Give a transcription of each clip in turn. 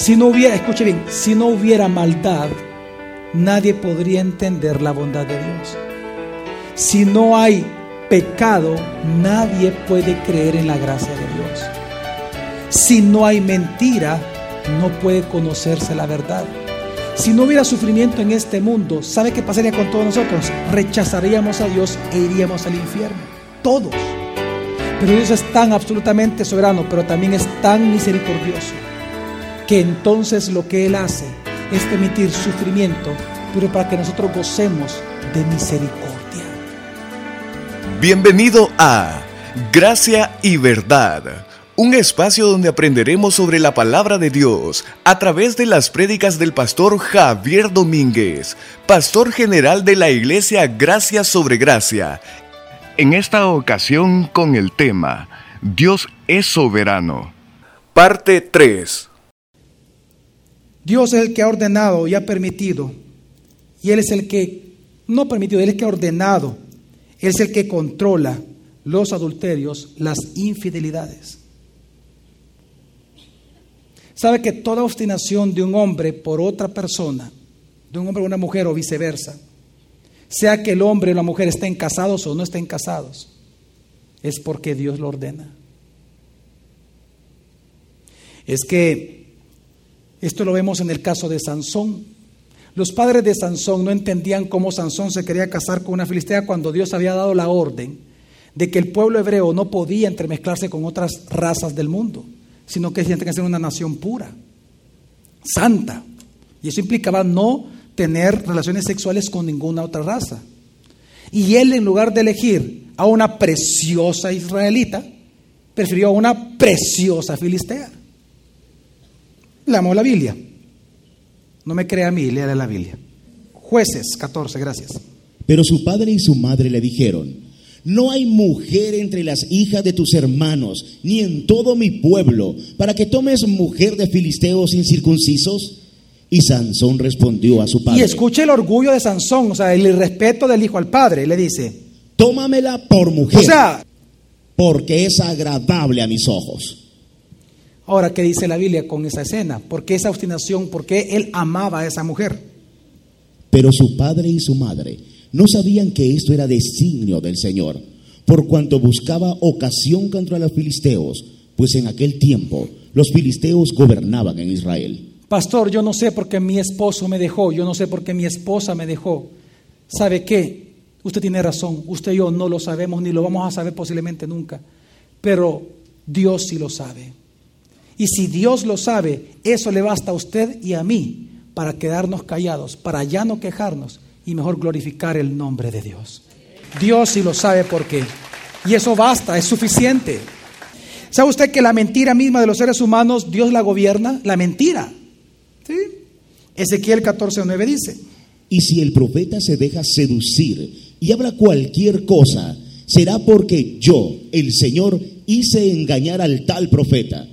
Si no hubiera, escuche bien, si no hubiera maldad, nadie podría entender la bondad de Dios. Si no hay pecado, nadie puede creer en la gracia de Dios. Si no hay mentira, no puede conocerse la verdad. Si no hubiera sufrimiento en este mundo, ¿sabe qué pasaría con todos nosotros? Rechazaríamos a Dios e iríamos al infierno. Todos. Pero Dios es tan absolutamente soberano, pero también es tan misericordioso, que entonces lo que Él hace es permitir sufrimiento, pero para que nosotros gocemos de misericordia. Bienvenido a Gracia y Verdad, un espacio donde aprenderemos sobre la palabra de Dios a través de las prédicas del pastor Javier Domínguez, pastor general de la iglesia Gracia sobre Gracia. En esta ocasión con el tema Dios es soberano. Parte 3. Dios es el que ha ordenado y ha permitido, y Él es el que, no permitido, Él es el que ha ordenado es el que controla los adulterios, las infidelidades. Sabe que toda obstinación de un hombre por otra persona, de un hombre o una mujer o viceversa, sea que el hombre o la mujer estén casados o no estén casados, es porque Dios lo ordena. Es que esto lo vemos en el caso de Sansón. Los padres de Sansón no entendían cómo Sansón se quería casar con una filistea cuando Dios había dado la orden de que el pueblo hebreo no podía entremezclarse con otras razas del mundo, sino que tenía que ser una nación pura, santa. Y eso implicaba no tener relaciones sexuales con ninguna otra raza. Y él, en lugar de elegir a una preciosa israelita, prefirió a una preciosa filistea. Le amó la Biblia. No me crea a mí, lea la Biblia. Jueces 14, gracias. Pero su padre y su madre le dijeron, no hay mujer entre las hijas de tus hermanos, ni en todo mi pueblo, para que tomes mujer de filisteos incircuncisos. Y Sansón respondió a su padre. Y escuche el orgullo de Sansón, o sea, el irrespeto del hijo al padre. Le dice, tómamela por mujer. O sea, porque es agradable a mis ojos. Ahora, ¿qué dice la Biblia con esa escena? ¿Por qué esa obstinación? ¿Por qué él amaba a esa mujer? Pero su padre y su madre no sabían que esto era designio del Señor, por cuanto buscaba ocasión contra los filisteos, pues en aquel tiempo los filisteos gobernaban en Israel. Pastor, yo no sé por qué mi esposo me dejó, yo no sé por qué mi esposa me dejó. ¿Sabe qué? Usted tiene razón, usted y yo no lo sabemos ni lo vamos a saber posiblemente nunca, pero Dios sí lo sabe. Y si Dios lo sabe, eso le basta a usted y a mí para quedarnos callados, para ya no quejarnos y mejor glorificar el nombre de Dios. Dios sí lo sabe por qué. Y eso basta, es suficiente. ¿Sabe usted que la mentira misma de los seres humanos, Dios la gobierna? La mentira. ¿Sí? Ezequiel 14:9 dice. Y si el profeta se deja seducir y habla cualquier cosa, será porque yo, el Señor, hice engañar al tal profeta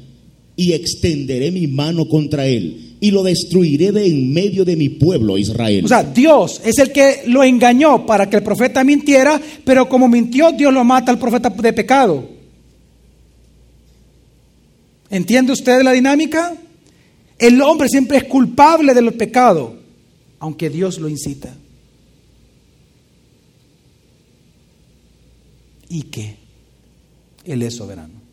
y extenderé mi mano contra él y lo destruiré de en medio de mi pueblo Israel. O sea, Dios es el que lo engañó para que el profeta mintiera, pero como mintió, Dios lo mata al profeta de pecado. ¿Entiende usted la dinámica? El hombre siempre es culpable del pecado, aunque Dios lo incita. ¿Y qué? Él es soberano.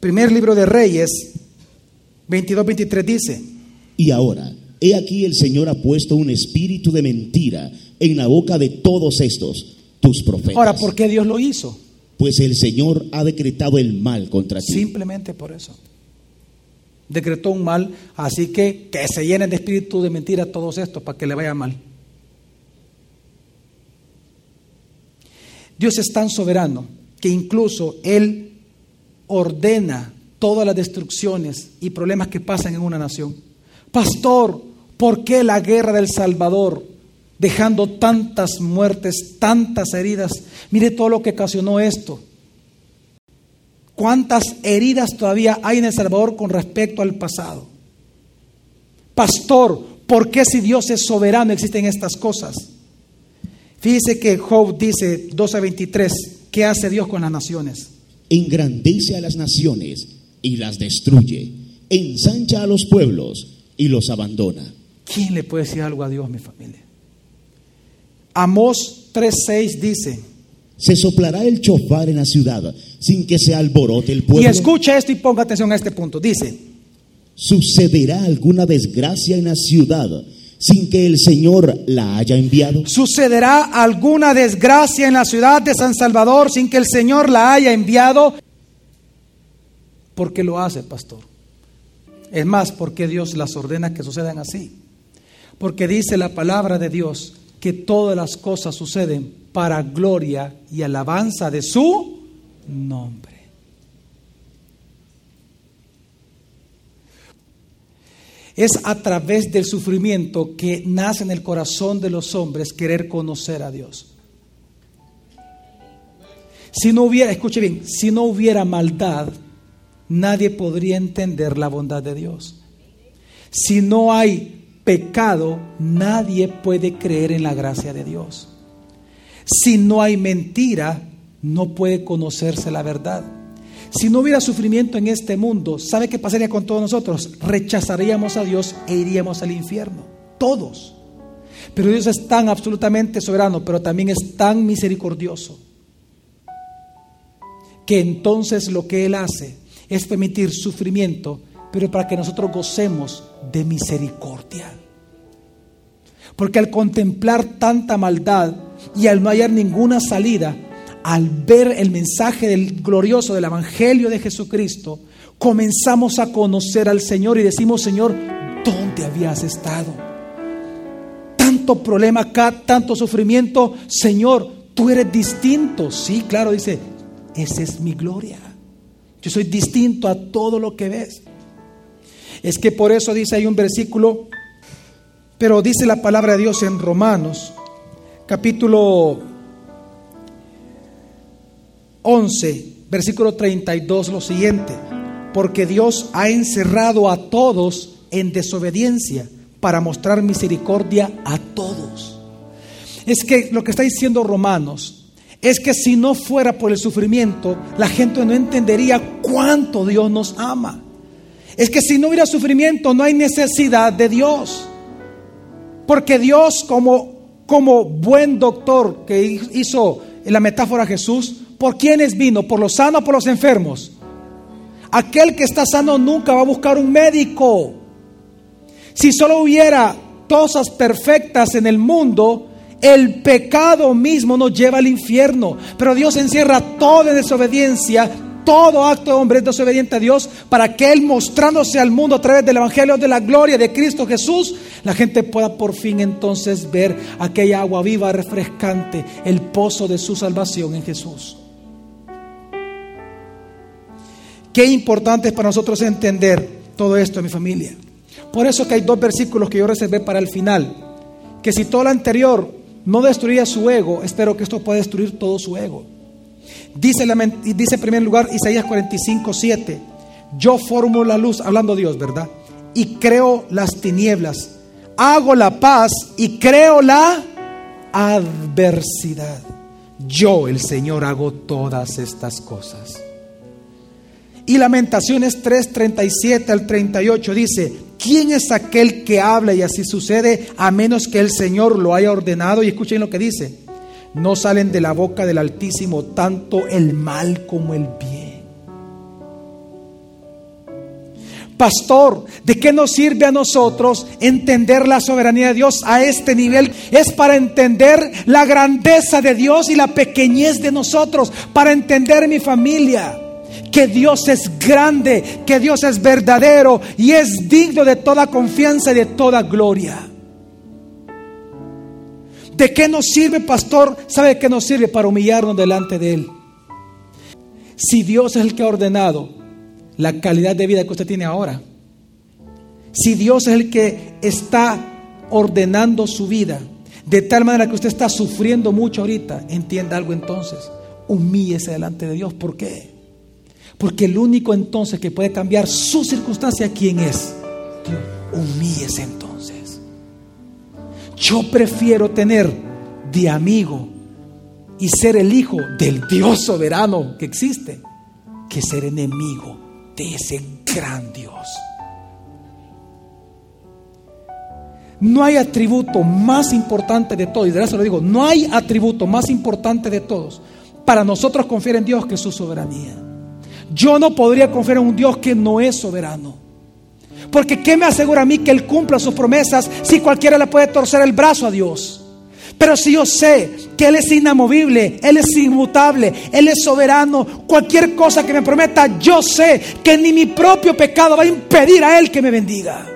Primer libro de Reyes, 22-23 dice. Y ahora, he aquí el Señor ha puesto un espíritu de mentira en la boca de todos estos, tus profetas. Ahora, ¿por qué Dios lo hizo? Pues el Señor ha decretado el mal contra ti. Simplemente por eso. Decretó un mal, así que que se llenen de espíritu de mentira todos estos para que le vaya mal. Dios es tan soberano que incluso Él ordena todas las destrucciones y problemas que pasan en una nación. Pastor, ¿por qué la guerra del Salvador, dejando tantas muertes, tantas heridas? Mire todo lo que ocasionó esto. ¿Cuántas heridas todavía hay en El Salvador con respecto al pasado? Pastor, ¿por qué si Dios es soberano existen estas cosas? Fíjese que Job dice 12 a 23, ¿qué hace Dios con las naciones? Engrandece a las naciones y las destruye, ensancha a los pueblos y los abandona. ¿Quién le puede decir algo a Dios, mi familia? Amós 3:6 dice, Se soplará el chofar en la ciudad sin que se alborote el pueblo. y escucha esto y ponga atención a este punto, dice, Sucederá alguna desgracia en la ciudad sin que el Señor la haya enviado. sucederá alguna desgracia en la ciudad de San Salvador sin que el Señor la haya enviado. ¿Por qué lo hace, pastor? Es más, porque Dios las ordena que sucedan así? Porque dice la palabra de Dios que todas las cosas suceden para gloria y alabanza de su nombre. Es a través del sufrimiento que nace en el corazón de los hombres querer conocer a Dios. Si no hubiera, escuche bien, si no hubiera maldad, nadie podría entender la bondad de Dios. Si no hay pecado, nadie puede creer en la gracia de Dios. Si no hay mentira, no puede conocerse la verdad. Si no hubiera sufrimiento en este mundo, ¿sabe qué pasaría con todos nosotros? Rechazaríamos a Dios e iríamos al infierno. Todos. Pero Dios es tan absolutamente soberano, pero también es tan misericordioso, que entonces lo que Él hace es permitir sufrimiento, pero para que nosotros gocemos de misericordia. Porque al contemplar tanta maldad y al no hallar ninguna salida, al ver el mensaje del glorioso del Evangelio de Jesucristo, comenzamos a conocer al Señor y decimos, Señor, ¿dónde habías estado? Tanto problema acá, tanto sufrimiento, Señor, tú eres distinto. Sí, claro, dice, esa es mi gloria. Yo soy distinto a todo lo que ves. Es que por eso dice hay un versículo, pero dice la palabra de Dios en Romanos, capítulo 11, versículo 32, lo siguiente, porque Dios ha encerrado a todos en desobediencia para mostrar misericordia a todos. Es que lo que está diciendo Romanos es que si no fuera por el sufrimiento, la gente no entendería cuánto Dios nos ama. Es que si no hubiera sufrimiento, no hay necesidad de Dios. Porque Dios como, como buen doctor que hizo en la metáfora Jesús, ¿por quiénes vino? ¿Por los sanos o por los enfermos? Aquel que está sano nunca va a buscar un médico. Si solo hubiera cosas perfectas en el mundo, el pecado mismo nos lleva al infierno. Pero Dios encierra toda desobediencia, todo acto de hombre es desobediente a Dios para que Él mostrándose al mundo a través del Evangelio de la gloria de Cristo Jesús, la gente pueda por fin entonces ver aquella agua viva, refrescante, el pozo de su salvación en Jesús. Qué importante es para nosotros entender todo esto, mi familia. Por eso que hay dos versículos que yo reservé para el final. Que si todo lo anterior no destruía su ego, espero que esto pueda destruir todo su ego. Dice, dice en primer lugar Isaías 45, 7. Yo formo la luz, hablando Dios, ¿verdad? Y creo las tinieblas. Hago la paz y creo la adversidad. Yo, el Señor, hago todas estas cosas. Y Lamentaciones 3, 37 al 38 dice, ¿quién es aquel que habla y así sucede a menos que el Señor lo haya ordenado? Y escuchen lo que dice, no salen de la boca del Altísimo tanto el mal como el bien. Pastor, ¿de qué nos sirve a nosotros entender la soberanía de Dios a este nivel? Es para entender la grandeza de Dios y la pequeñez de nosotros, para entender mi familia que Dios es grande, que Dios es verdadero y es digno de toda confianza y de toda gloria. ¿De qué nos sirve, pastor? ¿Sabe qué nos sirve? Para humillarnos delante de Él. Si Dios es el que ha ordenado la calidad de vida que usted tiene ahora, si Dios es el que está ordenando su vida, de tal manera que usted está sufriendo mucho ahorita, entienda algo entonces, humíllese delante de Dios. ¿Por qué? Porque el único entonces que puede cambiar su circunstancia, ¿quién es? Humíllese entonces. Yo prefiero tener de amigo y ser el hijo del Dios soberano que existe que ser enemigo de ese gran Dios. No hay atributo más importante de todos, y de eso lo digo, no hay atributo más importante de todos para nosotros confiar en Dios que su soberanía. Yo no podría confiar en un Dios que no es soberano. Porque ¿qué me asegura a mí que Él cumpla sus promesas si cualquiera le puede torcer el brazo a Dios? Pero si yo sé que Él es inamovible, Él es inmutable, Él es soberano, cualquier cosa que me prometa, yo sé que ni mi propio pecado va a impedir a Él que me bendiga.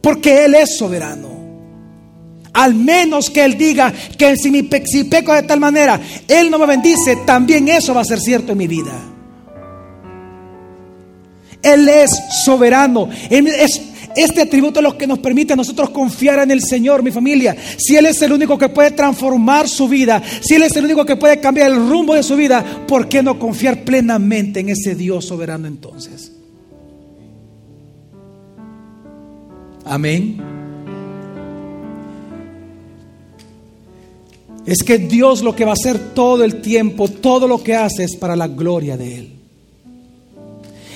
Porque Él es soberano. Al menos que Él diga que si, mi, peco de tal manera, Él no me bendice, también eso va a ser cierto en mi vida. Él es soberano. este atributo es lo que nos permite a nosotros confiar en el Señor, mi familia. Si Él es el único que puede transformar su vida, si Él es el único que puede cambiar el rumbo de su vida, ¿por qué no confiar plenamente en ese Dios soberano entonces? Amén. Es que Dios lo que va a hacer todo el tiempo, todo lo que hace es para la gloria de Él.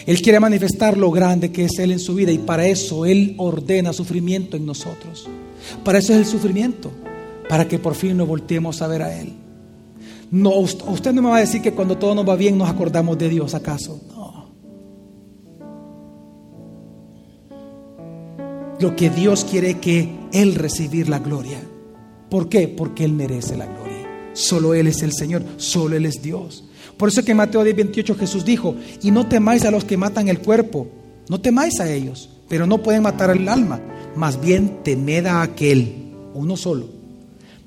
Él quiere manifestar lo grande que es Él en su vida y para eso Él ordena sufrimiento en nosotros. Para eso es el sufrimiento, para que por fin nos volteemos a ver a Él. No, usted no me va a decir que cuando todo nos va bien nos acordamos de Dios, ¿acaso? No. Lo que Dios quiere es que Él recibir la gloria. ¿Por qué? Porque Él merece la gloria. Solo Él es el Señor, solo Él es Dios. Por eso que en Mateo 10, 28 Jesús dijo, y no temáis a los que matan el cuerpo, no temáis a ellos, pero no pueden matar el alma, más bien temed a aquel, uno solo,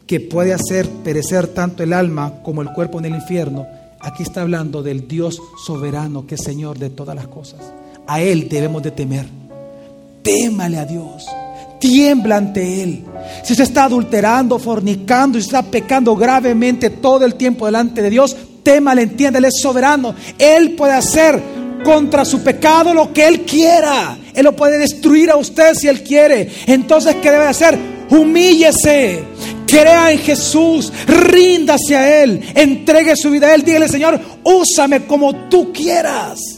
que puede hacer perecer tanto el alma como el cuerpo en el infierno. Aquí está hablando del Dios soberano que es Señor de todas las cosas. A Él debemos de temer. Témale a Dios tiembla ante Él. Si usted está adulterando, fornicando, y está pecando gravemente todo el tiempo delante de Dios, témale, entienda, Él es soberano. Él puede hacer contra su pecado lo que Él quiera. Él lo puede destruir a usted si Él quiere. Entonces, ¿qué debe hacer? Humíllese. Crea en Jesús, ríndase a Él, entregue su vida a Él, dígale Señor, úsame como tú quieras.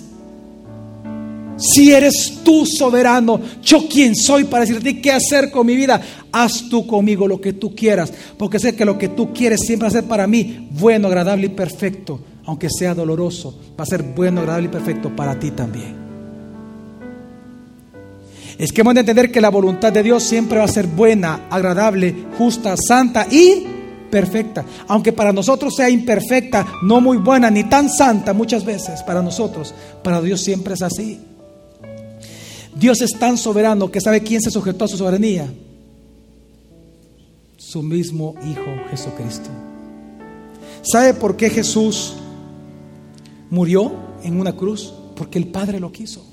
Si eres tú soberano, yo quién soy para decirte qué hacer con mi vida. Haz tú conmigo lo que tú quieras, porque sé que lo que tú quieres siempre va a ser para mí bueno, agradable y perfecto, aunque sea doloroso, va a ser bueno, agradable y perfecto para ti también. Es que hemos de entender que la voluntad de Dios siempre va a ser buena, agradable, justa, santa y perfecta. Aunque para nosotros sea imperfecta, no muy buena, ni tan santa muchas veces para nosotros, para Dios siempre es así. Dios es tan soberano que sabe quién se sujetó a su soberanía. Su mismo Hijo Jesucristo. ¿Sabe por qué Jesús murió en una cruz? Porque el Padre lo quiso.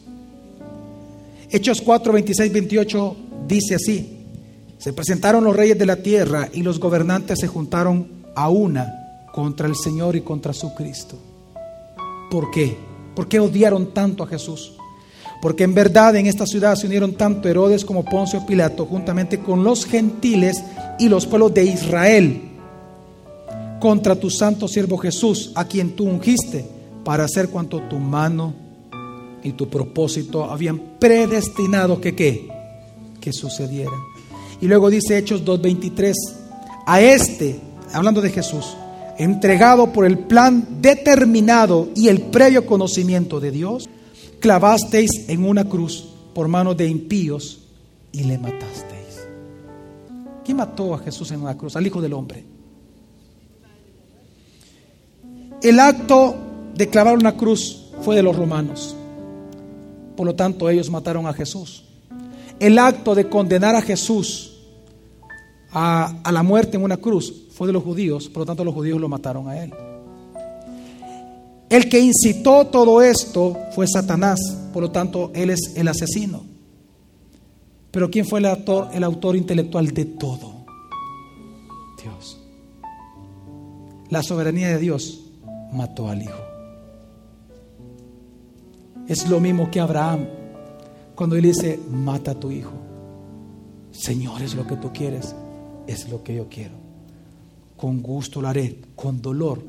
Hechos 4, 26, 28 dice así. Se presentaron los reyes de la tierra y los gobernantes se juntaron a una contra el Señor y contra su Cristo. ¿Por qué? ¿Por qué odiaron tanto a Jesús? Porque en verdad en esta ciudad se unieron tanto Herodes como Poncio Pilato, juntamente con los gentiles y los pueblos de Israel, contra tu santo siervo Jesús, a quien tú ungiste, para hacer cuanto tu mano y tu propósito habían predestinado que qué, que sucediera. Y luego dice Hechos 2.23, a este, hablando de Jesús, entregado por el plan determinado y el previo conocimiento de Dios, clavasteis en una cruz por manos de impíos y le matasteis. ¿Quién mató a Jesús en una cruz? Al Hijo del Hombre. El acto de clavar una cruz fue de los romanos. Por lo tanto, ellos mataron a Jesús. El acto de condenar a Jesús a, a la muerte en una cruz fue de los judíos. Por lo tanto, los judíos lo mataron a él. El que incitó todo esto fue Satanás, por lo tanto, él es el asesino. Pero ¿quién fue el autor, el autor intelectual de todo? Dios. La soberanía de Dios mató al Hijo. Es lo mismo que Abraham cuando él dice, mata a tu hijo. Señor, es lo que tú quieres, es lo que yo quiero. Con gusto lo haré, con dolor,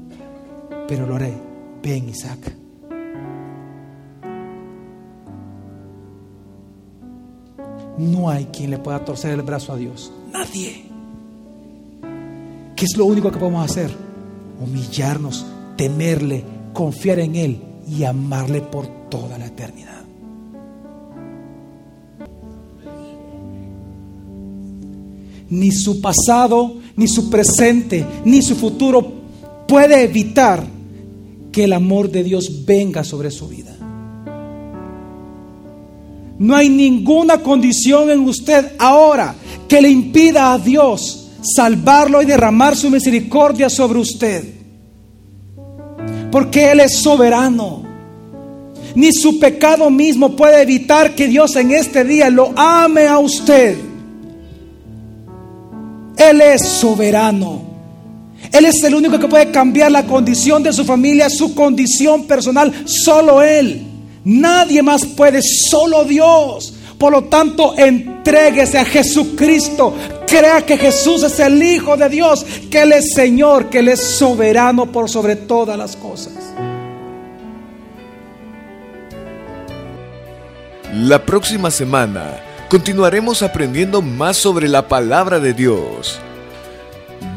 pero lo haré ven Isaac. No hay quien le pueda torcer el brazo a Dios. Nadie. ¿Qué es lo único que podemos hacer? Humillarnos, temerle, confiar en Él y amarle por toda la eternidad. Ni su pasado, ni su presente, ni su futuro puede evitar que el amor de Dios venga sobre su vida. No hay ninguna condición en usted ahora que le impida a Dios salvarlo y derramar su misericordia sobre usted. Porque Él es soberano. Ni su pecado mismo puede evitar que Dios en este día lo ame a usted. Él es soberano. Él es el único que puede cambiar la condición de su familia, su condición personal, solo Él. Nadie más puede, solo Dios. Por lo tanto, entréguese a Jesucristo. Crea que Jesús es el Hijo de Dios, que Él es Señor, que Él es soberano por sobre todas las cosas. La próxima semana continuaremos aprendiendo más sobre la palabra de Dios.